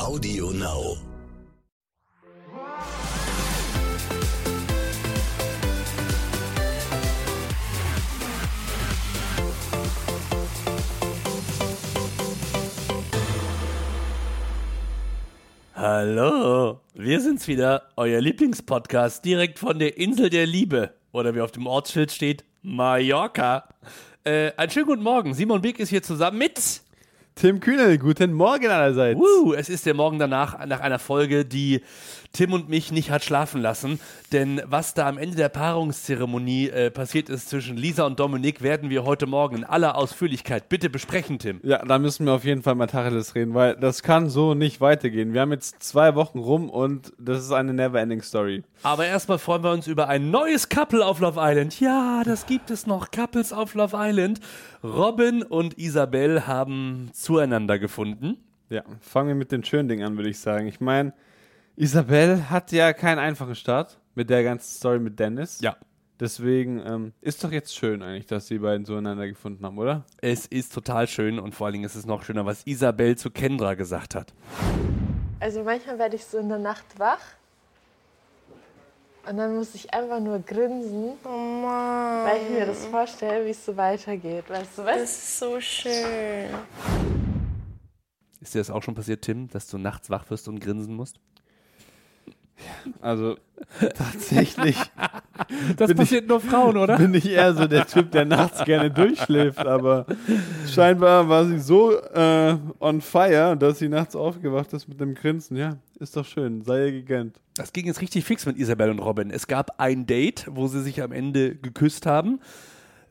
Audio Now. Hallo, wir sind's wieder, euer Lieblingspodcast direkt von der Insel der Liebe oder wie auf dem Ortsschild steht, Mallorca. Äh, einen schönen guten Morgen. Simon Beek ist hier zusammen mit Tim Kühnel, guten Morgen allerseits. Uh, es ist der Morgen danach, nach einer Folge, die Tim und mich nicht hat schlafen lassen. Denn was da am Ende der Paarungszeremonie äh, passiert ist zwischen Lisa und Dominik, werden wir heute Morgen in aller Ausführlichkeit bitte besprechen, Tim. Ja, da müssen wir auf jeden Fall mal Tacheles reden, weil das kann so nicht weitergehen. Wir haben jetzt zwei Wochen rum und das ist eine never-ending Story. Aber erstmal freuen wir uns über ein neues Couple auf Love Island. Ja, das gibt es noch. Couples auf Love Island. Robin und Isabel haben zueinander gefunden. Ja, fangen wir mit den schönen Dingen an, würde ich sagen. Ich meine, Isabel hat ja keinen einfachen Start mit der ganzen Story mit Dennis. Ja. Deswegen ähm, ist doch jetzt schön eigentlich, dass die beiden zueinander gefunden haben, oder? Es ist total schön und vor allen Dingen ist es noch schöner, was Isabel zu Kendra gesagt hat. Also manchmal werde ich so in der Nacht wach und dann muss ich einfach nur grinsen, Oh Mann. weil ich mir das vorstelle, wie es so weitergeht. Weißt du Das was? ist so schön. Ist dir das auch schon passiert, Tim, dass du nachts wach wirst und grinsen musst? Also tatsächlich Das Bin passiert nur Frauen, oder? bin ich eher so der Typ, der nachts gerne durchschläft, aber scheinbar war sie so äh, on fire, dass sie nachts aufgewacht ist mit dem Grinsen. Ja, ist doch schön, sei ihr gegönnt. Das ging jetzt richtig fix mit Isabel und Robin. Es gab ein Date, wo sie sich am Ende geküsst haben.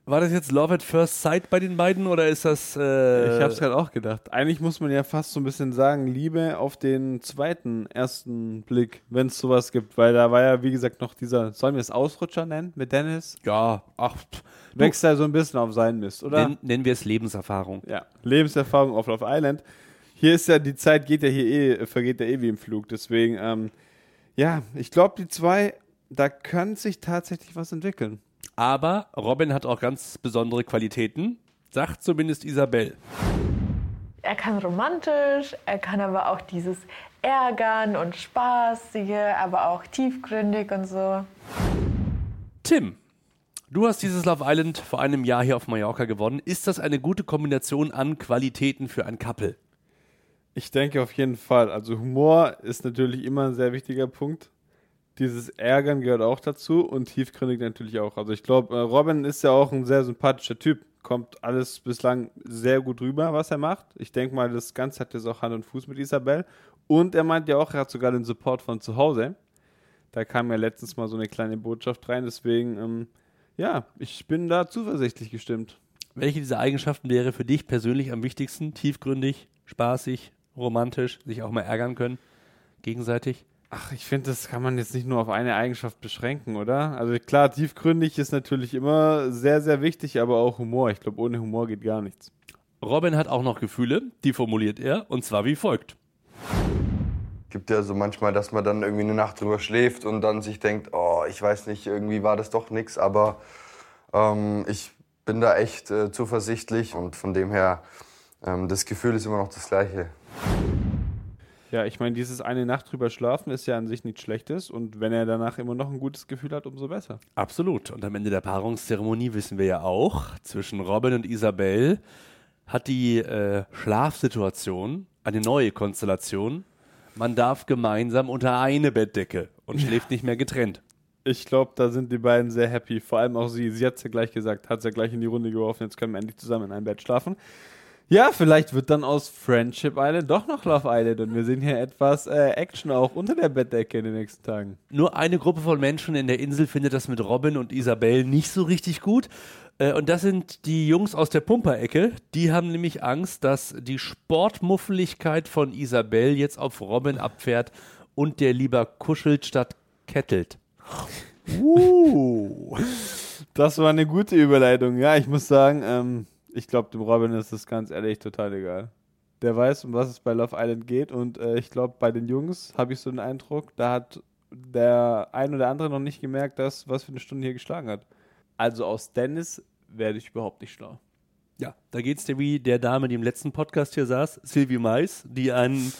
War das jetzt Love at First Sight bei den beiden oder ist das. Äh, Ich hab's gerade auch gedacht. Eigentlich muss man ja fast so ein bisschen sagen, Liebe auf den zweiten, ersten Blick, wenn es sowas gibt. Weil da war ja, wie gesagt, noch dieser, sollen wir es Ausrutscher nennen mit Dennis? Ja, ach, Wächst er so ein bisschen auf seinen Mist, oder? nenn, nennen wir es Lebenserfahrung. Ja, Lebenserfahrung auf Love Island. Hier ist ja, die Zeit geht ja hier eh, vergeht ja eh wie im Flug. Deswegen, ähm, ja, ich glaube, die zwei, da kann sich tatsächlich was entwickeln. Aber Robin hat auch ganz besondere Qualitäten, sagt zumindest Isabel. Er kann romantisch, er kann aber auch dieses Ärgern und Spaßige, aber auch tiefgründig und so. Tim, du hast dieses Love Island vor einem Jahr hier auf Mallorca gewonnen. Ist das eine gute Kombination an Qualitäten für ein Couple? Ich denke auf jeden Fall. Also Humor ist natürlich immer ein sehr wichtiger Punkt. Dieses Ärgern gehört auch dazu und tiefgründig natürlich auch. Also ich glaube, äh, Robin ist ja auch ein sehr sympathischer Typ. Kommt alles bislang sehr gut rüber, was er macht. Ich denke mal, das Ganze hat jetzt auch Hand und Fuß mit Isabel. Und er meint ja auch, er hat sogar den Support von zu Hause. Da kam ja letztens mal so eine kleine Botschaft rein. Deswegen, ähm, ja, ich bin da zuversichtlich gestimmt. Welche dieser Eigenschaften wäre für dich persönlich am wichtigsten? Tiefgründig, spaßig, romantisch, sich auch mal ärgern können, gegenseitig? Ach, ich finde, das kann man jetzt nicht nur auf eine Eigenschaft beschränken, oder? Also klar, tiefgründig ist natürlich immer sehr, sehr wichtig, aber auch Humor. Ich glaube, ohne Humor geht gar nichts. Robin hat auch noch Gefühle, die formuliert er, und zwar wie folgt. Gibt ja so manchmal, dass man dann irgendwie eine Nacht drüber schläft und dann sich denkt, oh, ich weiß nicht, irgendwie war das doch nix, aber ähm, ich bin da echt äh, zuversichtlich und von dem her, ähm, das Gefühl ist immer noch das gleiche. Ja, ich meine, dieses eine Nacht drüber schlafen ist ja an sich nichts Schlechtes und wenn er danach immer noch ein gutes Gefühl hat, umso besser. Absolut. Und am Ende der Paarungszeremonie wissen wir ja auch, zwischen Robin und Isabel hat die äh, Schlafsituation eine neue Konstellation. Man darf gemeinsam unter eine Bettdecke und schläft nicht mehr getrennt. Ich glaube, da sind die beiden sehr happy. Vor allem auch sie. Sie hat es ja gleich gesagt, hat es ja gleich in die Runde geworfen. Jetzt können wir endlich zusammen in einem Bett schlafen. Ja, vielleicht wird dann aus Friendship Island doch noch Love Island und wir sehen hier etwas äh, Action auch unter der Bettdecke in den nächsten Tagen. Nur eine Gruppe von Menschen in der Insel findet das mit Robin und Isabel nicht so richtig gut. Äh, Und das sind die Jungs aus der Pumperecke. Die haben nämlich Angst, dass die Sportmuffeligkeit von Isabel jetzt auf Robin abfährt und der lieber kuschelt statt kettelt. Uh, das war eine gute Überleitung. Ja, ich muss sagen, ähm, ich glaube, dem Robin ist das ganz ehrlich total egal. Der weiß, um was es bei Love Island geht und äh, ich glaube, bei den Jungs habe ich so den Eindruck, da hat der ein oder andere noch nicht gemerkt, dass was für eine Stunde hier geschlagen hat. Also aus Dennis werde ich überhaupt nicht schlau. Ja, da geht's dir wie der Dame, die im letzten Podcast hier saß, Sylvie Mais, die einen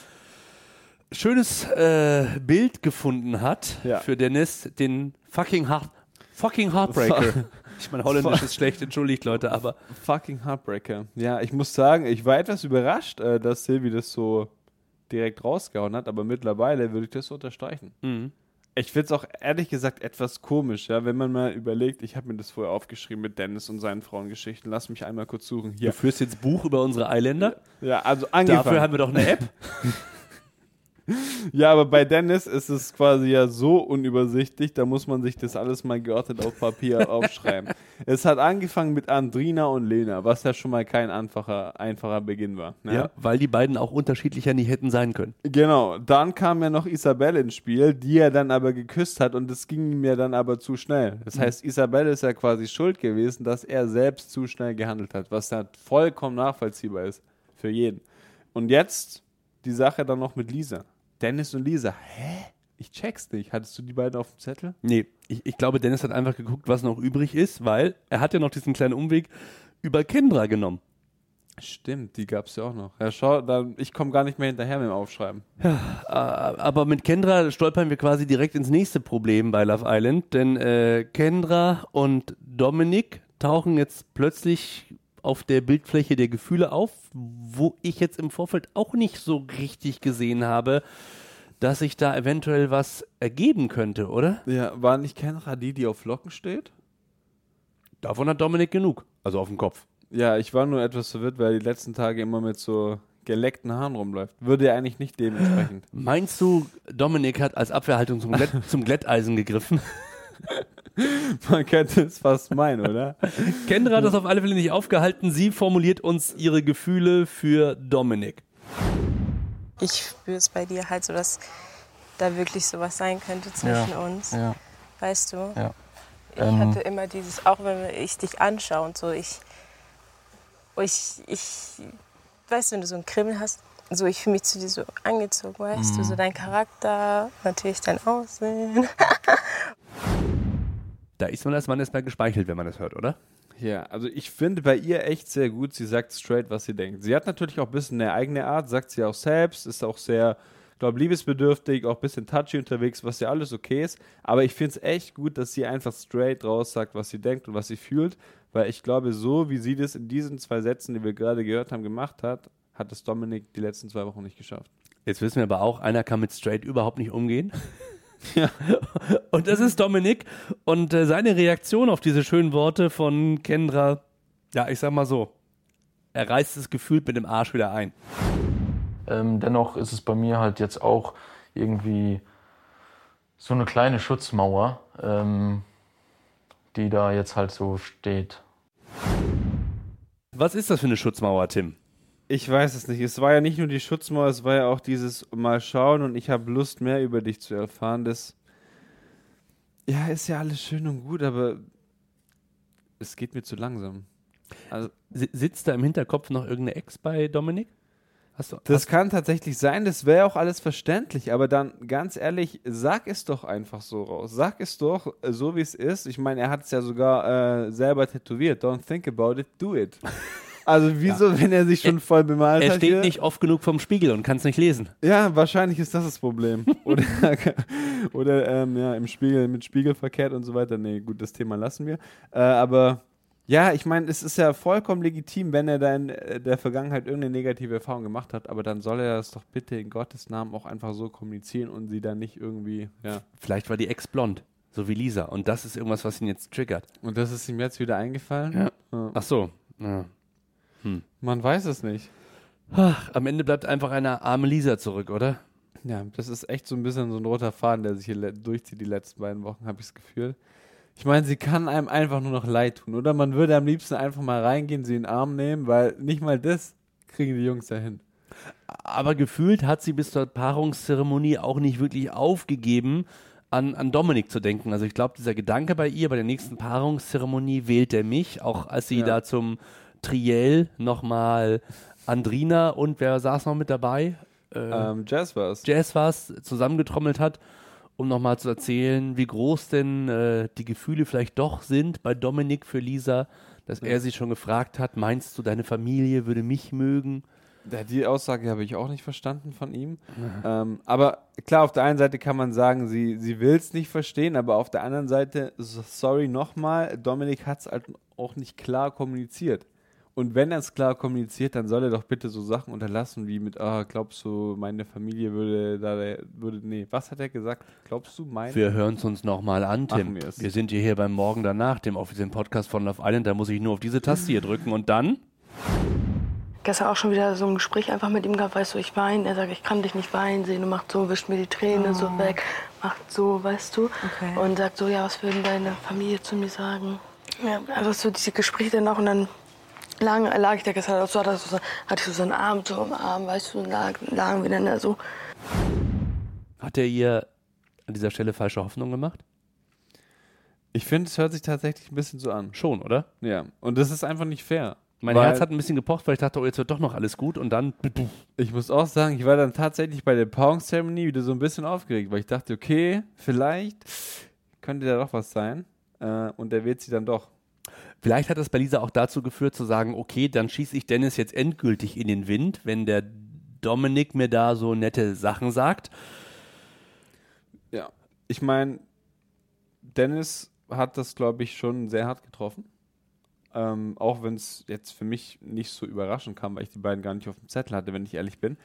schönes äh, Bild gefunden hat Ja. für Dennis, den fucking, Heart, fucking Heartbreaker. ich meine, Holländisch ist schlecht, entschuldigt Leute, aber Fucking Heartbreaker. Ja, ich muss sagen, ich war etwas überrascht, äh, dass Silvi das so direkt rausgehauen hat, aber mittlerweile würde ich das so unterstreichen. Mhm. Ich finde es auch ehrlich gesagt etwas komisch, ja, wenn man mal überlegt, ich habe mir das vorher aufgeschrieben mit Dennis und seinen Frauengeschichten. Lass mich einmal kurz suchen. Hier. du führst jetzt Buch über unsere Eiländer. Ja, also angefangen. Dafür haben wir doch eine App. Ja, aber bei Dennis ist es quasi ja so unübersichtlich, da muss man sich das alles mal geordnet auf Papier aufschreiben. Es hat angefangen mit Andrina und Lena, was ja schon mal kein einfacher, einfacher Beginn war. ne? Ja, weil die beiden auch unterschiedlicher nicht hätten sein können. Genau, dann kam ja noch Isabelle ins Spiel, die er dann aber geküsst hat und das ging ihm ja dann aber zu schnell. Das heißt, Isabelle ist ja quasi schuld gewesen, dass er selbst zu schnell gehandelt hat, was ja vollkommen nachvollziehbar ist für jeden. Und jetzt die Sache dann noch mit Lisa. Dennis und Lisa. Hä? Ich check's nicht. Hattest du die beiden auf dem Zettel? Nee, ich, ich glaube, Dennis hat einfach geguckt, was noch übrig ist, weil er hat ja noch diesen kleinen Umweg über Kendra genommen. Stimmt, die gab's ja auch noch. Ja, schau, dann, ich komme gar nicht mehr hinterher mit dem Aufschreiben. Äh, aber mit Kendra stolpern wir quasi direkt ins nächste Problem bei Love Island, denn äh, Kendra und Dominik tauchen jetzt plötzlich auf der Bildfläche der Gefühle auf, wo ich jetzt im Vorfeld auch nicht so richtig gesehen habe, dass sich da eventuell was ergeben könnte, oder? Ja, war nicht Kenra die, die auf Locken steht? Davon hat Dominik genug, also auf dem Kopf. Ja, ich war nur etwas verwirrt, weil er die letzten Tage immer mit so geleckten Haaren rumläuft. Würde ja eigentlich nicht dementsprechend. Meinst du, Dominik hat als Abwehrhaltung zum, Glätt, zum Glätteisen gegriffen? Man könnte es fast meinen, oder? Kendra hat das auf alle Fälle nicht aufgehalten. Sie formuliert uns ihre Gefühle für Dominik. Ich spüre es bei dir halt so, dass da wirklich sowas sein könnte zwischen uns. Ja, Weißt du? ja. Ich Ähm. hatte immer dieses, auch wenn ich dich anschaue und so, ich, ich, ich, weißt du, wenn du so einen Kribbel hast, so ich fühle mich zu dir so angezogen, weißt Mhm. du, so dein Charakter, natürlich dein Aussehen. Da ist man als Mann erstmal gespeichelt, wenn man das hört, oder? Ja, also ich finde bei ihr echt sehr gut, sie sagt straight, was sie denkt. Sie hat natürlich auch ein bisschen eine eigene Art, sagt sie auch selbst, ist auch sehr, glaube liebesbedürftig, auch ein bisschen touchy unterwegs, was ja alles okay ist. Aber ich finde es echt gut, dass sie einfach straight raus sagt, was sie denkt und was sie fühlt, weil ich glaube, so wie sie das in diesen zwei Sätzen, die wir gerade gehört haben, gemacht hat, hat es Dominik die letzten zwei Wochen nicht geschafft. Jetzt wissen wir aber auch, einer kann mit Straight überhaupt nicht umgehen. Ja. Und das ist Dominik. Und äh, seine Reaktion auf diese schönen Worte von Kendra, ja, ich sag mal so, er reißt es gefühlt mit dem Arsch wieder ein. Ähm, dennoch ist es bei mir halt jetzt auch irgendwie so eine kleine Schutzmauer, ähm, die da jetzt halt so steht. Was ist das für eine Schutzmauer, Tim? Ich weiß es nicht. Es war ja nicht nur die Schutzmauer, es war ja auch dieses Mal schauen und ich habe Lust, mehr über dich zu erfahren. Das ja, ist ja alles schön und gut, aber es geht mir zu langsam. Also, Si- Sitzt da im Hinterkopf noch irgendeine Ex bei Dominik? Hast du, das kann tatsächlich sein, das wäre auch alles verständlich, aber dann ganz ehrlich, sag es doch einfach so raus. Sag es doch äh, so, wie es ist. Ich meine, er hat es ja sogar äh, selber tätowiert. Don't think about it, do it. Also wieso, wenn er sich schon voll bemalt er hat? steht hier? nicht oft genug vorm Spiegel und kann es nicht lesen. Ja, wahrscheinlich ist das das Problem. Oder, oder ähm, ja, im Spiegel, mit Spiegel verkehrt und so weiter. Nee, gut, das Thema lassen wir. Äh, aber ja, ich meine, es ist ja vollkommen legitim, wenn er da in äh, der Vergangenheit irgendeine negative Erfahrung gemacht hat, aber dann soll er das doch bitte in Gottes Namen auch einfach so kommunizieren und sie dann nicht irgendwie, ja. Vielleicht war die Ex blond, so wie Lisa. Und das ist irgendwas, was ihn jetzt triggert. Und das ist ihm jetzt wieder eingefallen? Ja. Ja. Ach so. Ja. Man weiß es nicht. Ach, am Ende bleibt einfach eine arme Lisa zurück, oder? Ja, das ist echt so ein bisschen so ein roter Faden, der sich hier durchzieht die letzten beiden Wochen, habe ich das Gefühl. Ich meine, sie kann einem einfach nur noch leid tun, oder? Man würde am liebsten einfach mal reingehen, sie in den Arm nehmen, weil nicht mal das kriegen die Jungs ja hin. Aber gefühlt hat sie bis zur Paarungszeremonie auch nicht wirklich aufgegeben, an, an Dominik zu denken. Also ich glaube, dieser Gedanke bei ihr, bei der nächsten Paarungszeremonie wählt er mich, auch als sie Ja. da zum Triell nochmal Andrina und wer saß noch mit dabei? Äh, Ähm, Jazz war's. Jazz was zusammengetrommelt hat, um nochmal zu erzählen, wie groß denn äh, die Gefühle vielleicht doch sind bei Dominik für Lisa, dass er sie schon gefragt hat, meinst du, deine Familie würde mich mögen? Ja, die Aussage habe ich auch nicht verstanden von ihm. Ähm, aber klar, auf der einen Seite kann man sagen, sie, sie will es nicht verstehen, aber auf der anderen Seite, so- sorry nochmal, Dominik hat es halt auch nicht klar kommuniziert. Und wenn er es klar kommuniziert, dann soll er doch bitte so Sachen unterlassen, wie mit, ah, glaubst du, meine Familie würde da, würde, nee, was hat er gesagt? Glaubst du, meine? Wir hören es uns nochmal an, Tim. Wir sind hier, hier beim Morgen danach, dem offiziellen Podcast von Love Island. Da muss ich nur auf diese Taste hier drücken und dann Gestern auch schon wieder so ein Gespräch einfach mit ihm gehabt, weißt du, ich weine. Er sagt, ich kann dich nicht weinen sehen und macht so, wischt mir die Tränen so weg, macht so, weißt du. Okay. Und sagt so, ja, was würden deine Familie zu mir sagen? Ja, einfach so diese Gespräche dann auch und dann lagen, lag ich da gestern so, hatte, so, hatte ich so seinen Arm so im Arm, weißt du, und lag, lagen wir dann da so. hat er ihr an dieser Stelle falsche Hoffnung gemacht? Ich finde, es hört sich tatsächlich ein bisschen so an. Schon, oder? Ja, und das ist einfach nicht fair. Mein Weil- Herz hat ein bisschen gepocht, weil ich dachte, oh, jetzt wird doch noch alles gut und dann. Ich muss auch sagen, ich war dann tatsächlich bei der Paarungszeremonie wieder so ein bisschen aufgeregt, weil ich dachte, okay, vielleicht könnte da doch was sein. Äh, und er wird sie dann doch. Vielleicht hat das bei Lisa auch dazu geführt, zu sagen, okay, dann schieße ich Dennis jetzt endgültig in den Wind, wenn der Dominik mir da so nette Sachen sagt. Ja. Ich meine, Dennis hat das, glaube ich, schon sehr hart getroffen. Ähm, auch wenn es jetzt für mich nicht so überraschend kam, weil ich die beiden gar nicht auf dem Zettel hatte, wenn ich ehrlich bin.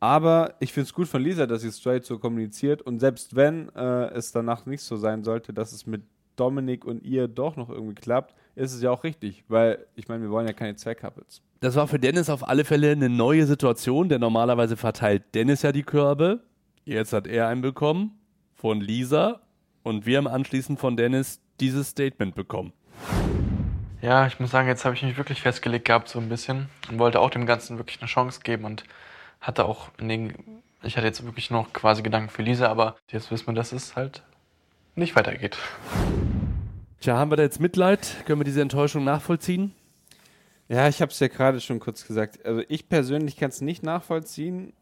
Aber ich finde es gut von Lisa, dass sie straight so kommuniziert. Und selbst wenn äh, es danach nicht so sein sollte, dass es mit Dominik und ihr doch noch irgendwie klappt, ist es ja auch richtig. Weil, ich meine, wir wollen ja keine Zweckcouples. Das war für Dennis auf alle Fälle eine neue Situation, denn normalerweise verteilt Dennis ja die Körbe. Jetzt hat er einen bekommen von Lisa und wir haben anschließend von Dennis dieses Statement bekommen. Ja, ich muss sagen, jetzt habe ich mich wirklich festgelegt gehabt, so ein bisschen. Und wollte auch dem Ganzen wirklich eine Chance geben und hatte auch in den. Ich hatte jetzt wirklich noch quasi Gedanken für Lisa, aber jetzt wissen wir, dass es halt nicht weitergeht. Tja, haben wir da jetzt Mitleid? Können wir diese Enttäuschung nachvollziehen? Ja, ich habe es ja gerade schon kurz gesagt. Also ich persönlich kann es nicht nachvollziehen.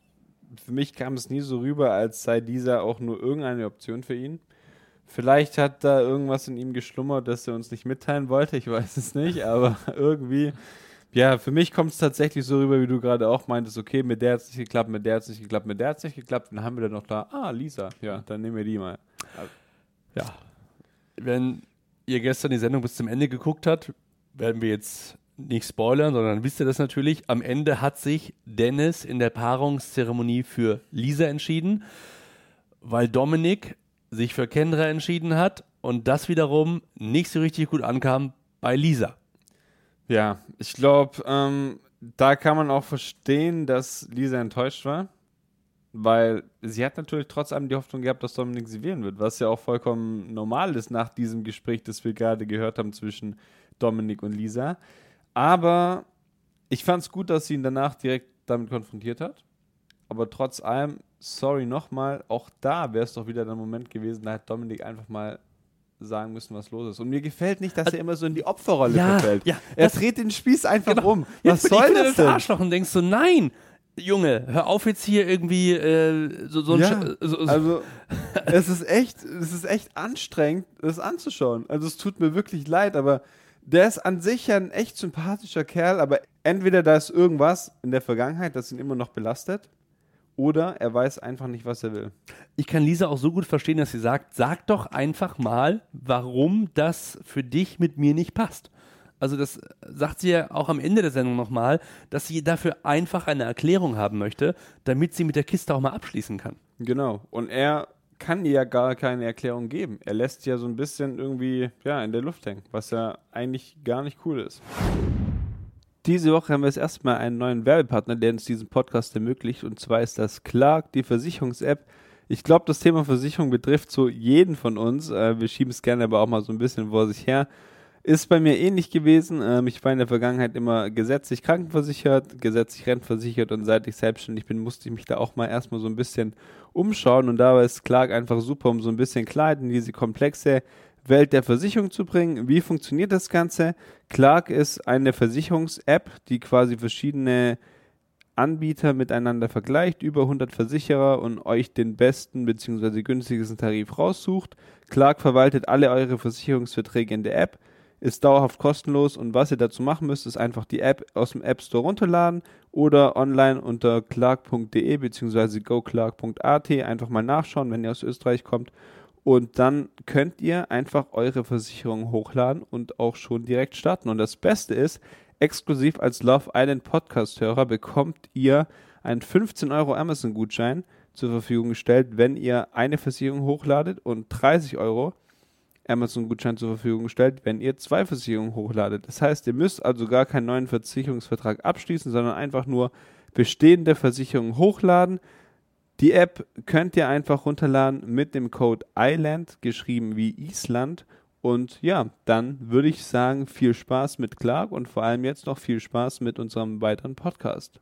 Für mich kam es nie so rüber, als sei dieser auch nur irgendeine Option für ihn. Vielleicht hat da irgendwas in ihm geschlummert, das er uns nicht mitteilen wollte. Ich weiß es nicht, aber irgendwie, ja, für mich kommt es tatsächlich so rüber, wie du gerade auch meintest. Okay, mit der hat es nicht geklappt, mit der hat es nicht geklappt, mit der hat es nicht geklappt. Dann haben wir dann noch da, ah, Lisa. Ja, dann nehmen wir die mal. Ja. Wenn ihr gestern die Sendung bis zum Ende geguckt habt, werden wir jetzt nicht spoilern, sondern wisst ihr das natürlich. Am Ende hat sich Dennis in der Paarungszeremonie für Lisa entschieden, weil Dominik sich für Kendra entschieden hat und das wiederum nicht so richtig gut ankam bei Lisa. Ja, ich glaube, ähm, da kann man auch verstehen, dass Lisa enttäuscht war, weil sie hat natürlich trotz allem die Hoffnung gehabt, dass Dominik sie wählen wird, was ja auch vollkommen normal ist nach diesem Gespräch, das wir gerade gehört haben zwischen Dominik und Lisa. Aber ich fand es gut, dass sie ihn danach direkt damit konfrontiert hat. Aber trotz allem, sorry nochmal, auch da wäre es doch wieder der Moment gewesen, da hat Dominik einfach mal sagen müssen, was los ist. Und mir gefällt nicht, dass er immer so in die Opferrolle Ja, verfällt. ja, er dreht den Spieß einfach Genau. um. Was ich soll das denn? Arschloch und denkst so, nein, Junge, hör auf jetzt hier irgendwie äh, so, so ein Ja, Sch- so, so, Also, es ist echt, es ist echt anstrengend, das anzuschauen. Also, es tut mir wirklich leid, aber der ist an sich ja ein echt sympathischer Kerl, aber entweder da ist irgendwas in der Vergangenheit, das ihn immer noch belastet, oder er weiß einfach nicht, was er will. ich kann Lisa auch so gut verstehen, dass sie sagt, sag doch einfach mal, warum das für dich mit mir nicht passt. Also das sagt sie ja auch am Ende der Sendung nochmal, dass sie dafür einfach eine Erklärung haben möchte, damit sie mit der Kiste auch mal abschließen kann. Genau. Und er kann ihr ja gar keine Erklärung geben. Er lässt ja so ein bisschen irgendwie ja, in der Luft hängen, was ja eigentlich gar nicht cool ist. Diese Woche haben wir das erste Mal einen neuen Werbepartner, der uns diesen Podcast ermöglicht. Und zwar ist das Clark, die Versicherungs-App. Ich glaube, das Thema Versicherung betrifft so jeden von uns. Äh, wir schieben es gerne aber auch mal so ein bisschen vor sich her. Ist bei mir ähnlich gewesen. Ähm, ich war in der Vergangenheit immer gesetzlich krankenversichert, gesetzlich rentenversichert und seit ich selbstständig bin, musste ich mich da auch mal erstmal so ein bisschen umschauen und dabei ist Clark einfach super, um so ein bisschen Klarheit in diese komplexe Welt der Versicherung zu bringen. Wie funktioniert das Ganze? Clark ist eine Versicherungs-App, die quasi verschiedene Anbieter miteinander vergleicht, über 100 Versicherer und euch den besten bzw. günstigsten Tarif raussucht. Clark verwaltet alle eure Versicherungsverträge in der App. Ist dauerhaft kostenlos und was ihr dazu machen müsst, ist einfach die App aus dem App Store runterladen oder online unter clark.de bzw. goclark.at einfach mal nachschauen, wenn ihr aus Österreich kommt. Und dann könnt ihr einfach eure Versicherung hochladen und auch schon direkt starten. Und das Beste ist, exklusiv als Love Island Podcast-Hörer bekommt ihr einen 15 Euro Amazon-Gutschein zur Verfügung gestellt, wenn ihr eine Versicherung hochladet und 30 Euro Amazon-Gutschein zur Verfügung gestellt, wenn ihr zwei Versicherungen hochladet. Das heißt, ihr müsst also gar keinen neuen Versicherungsvertrag abschließen, sondern einfach nur bestehende Versicherungen hochladen. Die App könnt ihr einfach runterladen mit dem Code ISLAND, geschrieben wie Island. Und ja, dann würde ich sagen, viel Spaß mit Clark und vor allem jetzt noch viel Spaß mit unserem weiteren Podcast.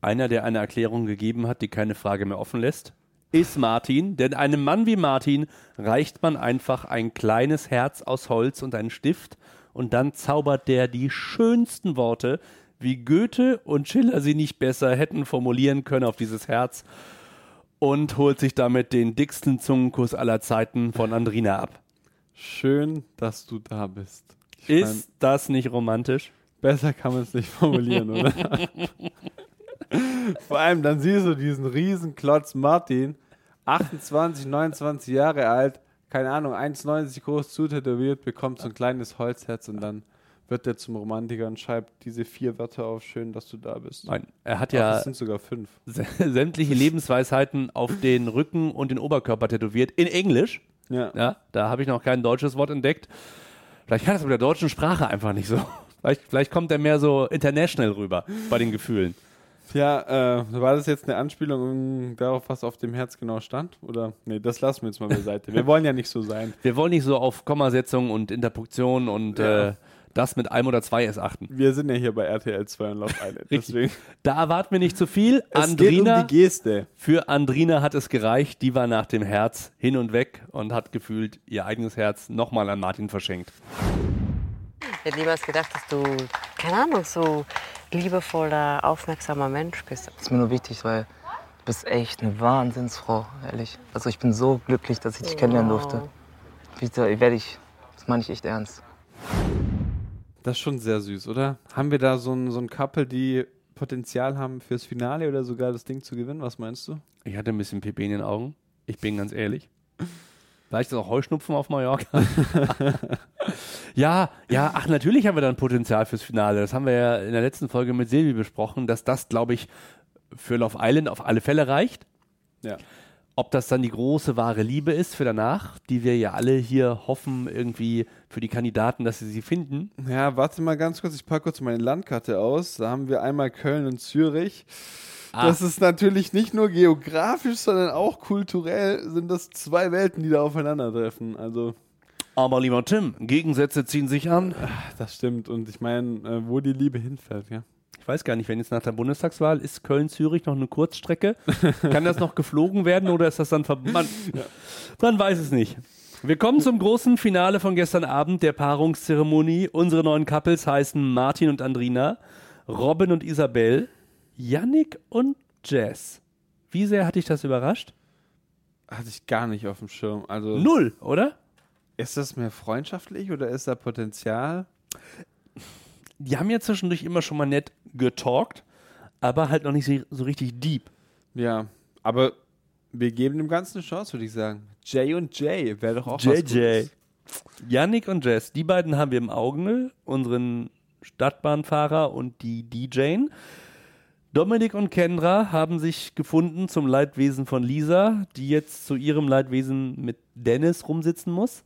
Einer, der eine Erklärung gegeben hat, die keine Frage mehr offen lässt, ist Martin. Denn einem Mann wie Martin reicht man einfach ein kleines Herz aus Holz und einen Stift und dann zaubert der die schönsten Worte, wie Goethe und Schiller sie nicht besser hätten formulieren können auf dieses Herz und holt sich damit den dicksten Zungenkuss aller Zeiten von Andrina ab. Schön, dass du da bist. Ich Ist mein, das nicht romantisch? besser kann man es nicht formulieren, oder? Vor allem, dann siehst du diesen riesen Klotz Martin, 28, 29 Jahre alt, keine Ahnung, 1,90 groß zutätowiert, bekommt so ein kleines Holzherz und dann wird er zum Romantiker und schreibt diese vier Wörter auf, schön, dass du da bist. Nein, er hat Ach, ja das sind sogar fünf. sä- sämtliche Lebensweisheiten auf den Rücken und den Oberkörper tätowiert. In Englisch. Ja. Ja, da habe ich noch kein deutsches Wort entdeckt. Vielleicht kann das mit der deutschen Sprache einfach nicht so. Vielleicht, vielleicht kommt er mehr so international rüber bei den Gefühlen. Ja, äh, war das jetzt eine Anspielung darauf, was auf dem Herz genau stand? Oder? Nee, das lassen wir jetzt mal beiseite. Wir wollen ja nicht so sein. Wir wollen nicht so auf Kommasetzung und Interpunktion und Ja. äh, das mit einem oder zwei S achten. Wir sind ja hier bei RTL 2 und Love Island. Deswegen. Da erwarten wir nicht zu viel. Es geht um Andrina, die Geste. für Andrina hat es gereicht. Die war nach dem Herz hin und weg und hat gefühlt ihr eigenes Herz nochmal an Martin verschenkt. Ich hätte niemals gedacht, dass du, keine Ahnung, so liebevoller, aufmerksamer Mensch bist. Das ist mir nur wichtig, weil du bist echt eine Wahnsinnsfrau, ehrlich. Also ich bin so glücklich, dass ich dich kennenlernen durfte. Bitte, werde ich, das meine ich echt ernst. Das ist schon sehr süß, oder? Haben wir da so ein, so ein Couple, die Potenzial haben fürs Finale oder sogar das Ding zu gewinnen? Was meinst du? Ich hatte ein bisschen Pipi in den Augen. Ich bin ganz ehrlich. Vielleicht ist auch Heuschnupfen auf Mallorca. ja, ja, ach, natürlich haben wir dann Potenzial fürs Finale. Das haben wir ja in der letzten Folge mit Silvi besprochen, dass das, glaube ich, für Love Island auf alle Fälle reicht. Ja. Ob das dann die große wahre Liebe ist für danach, die wir ja alle hier hoffen, irgendwie für die Kandidaten, dass sie sie finden. Ja, warte mal ganz kurz. Ich packe kurz meine Landkarte aus. Da haben wir einmal Köln und Zürich. Ah. Das ist natürlich nicht nur geografisch, sondern auch kulturell sind das zwei Welten, die da aufeinandertreffen. Also, Aber lieber Tim, Gegensätze ziehen sich an. das stimmt. Und ich meine, äh, wo die Liebe hinfällt, ja. Ich weiß gar nicht, wenn jetzt nach der Bundestagswahl ist Köln-Zürich noch eine Kurzstrecke. Kann das noch geflogen werden oder ist das dann ver man, man weiß es nicht. Wir kommen zum großen Finale von gestern Abend, der Paarungszeremonie. Unsere neuen Couples heißen Martin und Andrina, Robin und Isabel, Yannick und Jess. Wie sehr hat dich das überrascht? Hatte ich gar nicht auf dem Schirm. Also, Null, oder? Ist das mehr freundschaftlich oder ist da Potenzial? Die haben ja zwischendurch immer schon mal nett getalkt, aber halt noch nicht so- richtig deep. Ja, aber wir geben dem Ganzen eine Chance, würde ich sagen. Jay und Jay wäre doch auch was JJ. Gutes. Yannick und Jess, die beiden haben wir im Auge, unseren Stadtbahnfahrer und die DJ. Dominik und Kendra haben sich gefunden zum Leidwesen von Lisa, die jetzt zu ihrem Leidwesen mit Dennis rumsitzen muss.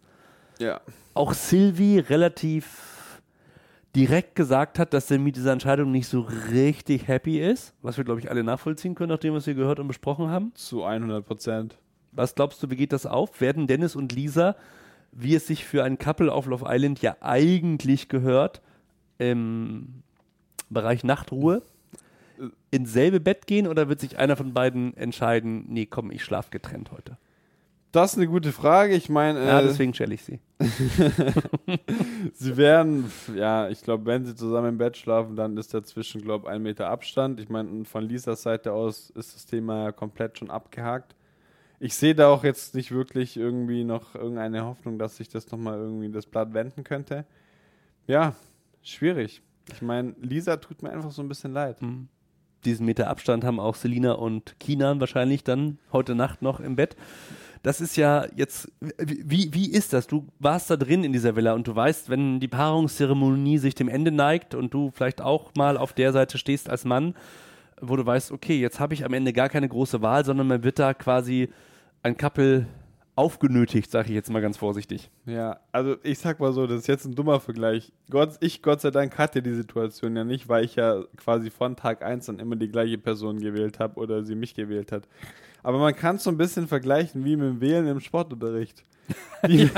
Ja. Auch Sylvie relativ direkt gesagt hat, dass sie mit dieser Entscheidung nicht so richtig happy ist, was wir, glaube ich, alle nachvollziehen können, nachdem wir es hier gehört und besprochen haben. Zu 100 Prozent. Was glaubst du, wie geht das auf? Werden Dennis und Lisa, wie es sich für ein Couple auf Love Island ja eigentlich gehört, im Bereich Nachtruhe ins selbe Bett gehen oder wird sich einer von beiden entscheiden, nee, komm, ich schlaf getrennt heute? Das ist eine gute Frage. Ich meine, Ja, äh, deswegen stelle ich sie. sie werden, ja, ich glaube, wenn sie zusammen im Bett schlafen, dann ist dazwischen, glaube ich, ein Meter Abstand. Ich meine, von Lisas Seite aus ist das Thema ja komplett schon abgehakt. Ich sehe da auch jetzt nicht wirklich irgendwie noch irgendeine Hoffnung, dass sich das nochmal irgendwie das Blatt wenden könnte. Ja, schwierig. Ich meine, Lisa tut mir einfach so ein bisschen leid. Mhm. Diesen Meter Abstand haben auch Selina und Kinan wahrscheinlich dann heute Nacht noch im Bett. Das ist ja jetzt, wie, wie ist das? Du warst da drin in dieser Villa und du weißt, wenn die Paarungszeremonie sich dem Ende neigt und du vielleicht auch mal auf der Seite stehst als Mann, wo du weißt, okay, jetzt habe ich am Ende gar keine große Wahl, sondern man wird da quasi ein Couple aufgenötigt, sage ich jetzt mal ganz vorsichtig. Ja, also ich sag mal so, das ist jetzt ein dummer Vergleich. Gott, ich, Gott sei Dank, hatte die Situation ja nicht, weil ich ja quasi von Tag 1 dann immer die gleiche Person gewählt habe oder sie mich gewählt hat. Aber man kann es so ein bisschen vergleichen wie mit dem Wählen im Sportunterricht. Die, ja,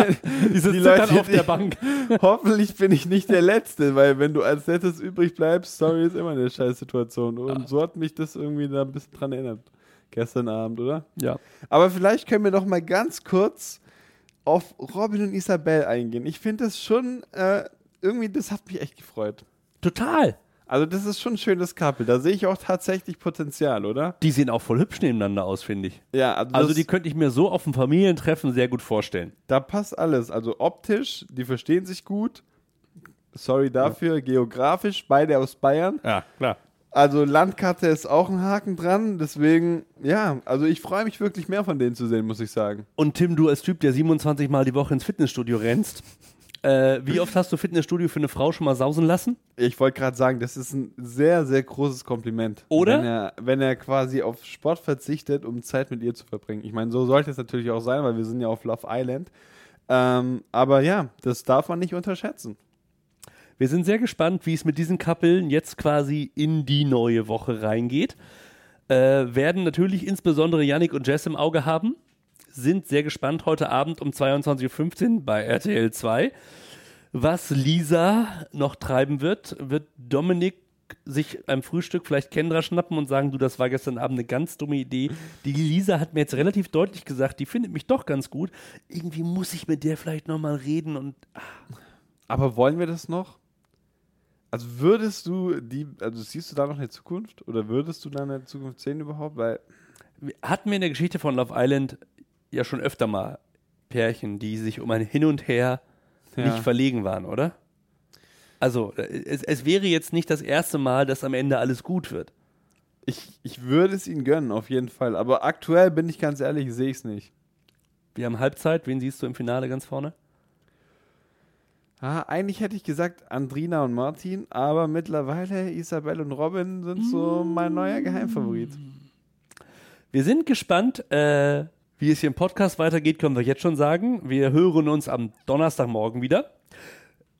diese die Leute auf der Bank. hoffentlich bin ich nicht der Letzte, weil wenn du als letztes übrig bleibst, sorry, ist immer eine scheiß Situation. Und ja. so hat mich das irgendwie da ein bisschen dran erinnert. Gestern Abend, oder? Ja. Aber vielleicht können wir noch mal ganz kurz auf Robin und Isabel eingehen. Ich finde das schon, äh, irgendwie, das hat mich echt gefreut. Total. Also das ist schon ein schönes Couple. Da sehe ich auch tatsächlich Potenzial, oder? Die sehen auch voll hübsch nebeneinander aus, finde ich. Ja, also, also die könnte ich mir so auf dem Familientreffen sehr gut vorstellen. Da passt alles. Also optisch, die verstehen sich gut. Sorry dafür. Ja. Geografisch, beide aus Bayern. Ja, klar. Also Landkarte ist auch ein Haken dran. Deswegen, ja, also ich freue mich wirklich mehr von denen zu sehen, muss ich sagen. Und Tim, du als Typ, der 27 Mal die Woche ins Fitnessstudio rennst, äh, wie oft hast du Fitnessstudio für eine Frau schon mal sausen lassen? Ich wollte gerade sagen, das ist ein sehr, sehr großes Kompliment. Oder? Wenn er, wenn er quasi auf Sport verzichtet, um Zeit mit ihr zu verbringen. Ich meine, so sollte es natürlich auch sein, weil wir sind ja auf Love Island. Ähm, aber ja, das darf man nicht unterschätzen. Wir sind sehr gespannt, wie es mit diesen Kappeln jetzt quasi in die neue Woche reingeht. Äh, werden natürlich insbesondere Yannick und Jess im Auge haben sind sehr gespannt heute Abend um 22.15 Uhr bei RTL 2. Was Lisa noch treiben wird, wird Dominik sich beim Frühstück vielleicht Kendra schnappen und sagen, du, das war gestern Abend eine ganz dumme Idee. Die Lisa hat mir jetzt relativ deutlich gesagt, die findet mich doch ganz gut. Irgendwie muss ich mit der vielleicht nochmal reden und. Ah. Aber wollen wir das noch? Also würdest du die, also siehst du da noch eine Zukunft? Oder würdest du da eine Zukunft sehen überhaupt? Weil. Hatten wir in der Geschichte von Love Island ja schon öfter mal Pärchen, die sich um ein Hin und Her ja. nicht verlegen waren, oder? Also, es, es wäre jetzt nicht das erste Mal, dass am Ende alles gut wird. Ich, ich würde es ihnen gönnen, auf jeden Fall. Aber aktuell, bin ich ganz ehrlich, sehe ich es nicht. Wir haben Halbzeit. Wen siehst du im Finale ganz vorne? Ah, eigentlich hätte ich gesagt Andrina und Martin, aber mittlerweile Isabel und Robin sind so mein neuer Geheimfavorit. Wir sind gespannt, äh, wie es hier im Podcast weitergeht, können wir jetzt schon sagen. Wir hören uns am Donnerstagmorgen wieder.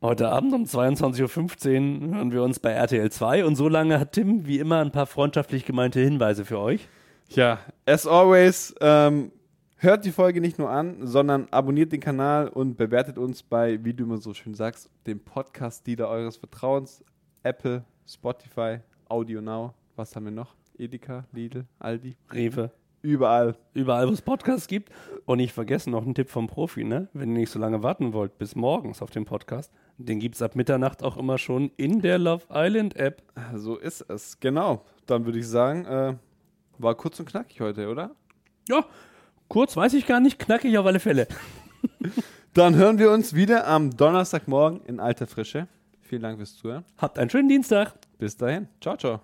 Heute Abend um 22.15 Uhr hören wir uns bei RTL 2 und so lange hat Tim wie immer ein paar freundschaftlich gemeinte Hinweise für euch. Ja, as always, ähm, hört die Folge nicht nur an, sondern abonniert den Kanal und bewertet uns bei, wie du immer so schön sagst, dem Podcast-Dealer eures Vertrauens. Apple, Spotify, Audio Now. Was haben wir noch? Edeka, Lidl, Aldi, Rewe. Überall. Überall, wo es Podcasts gibt. Und nicht vergessen, noch ein Tipp vom Profi, ne? Wenn ihr nicht so lange warten wollt, bis morgens auf den Podcast, den gibt es ab Mitternacht auch immer schon in der Love Island App. So ist es, genau. Dann würde ich sagen, äh, war kurz und knackig heute, oder? Ja, kurz weiß ich gar nicht, knackig auf alle Fälle. Dann hören wir uns wieder am Donnerstagmorgen in alter Frische. Vielen Dank fürs Zuhören. Habt einen schönen Dienstag. Bis dahin. Ciao, ciao.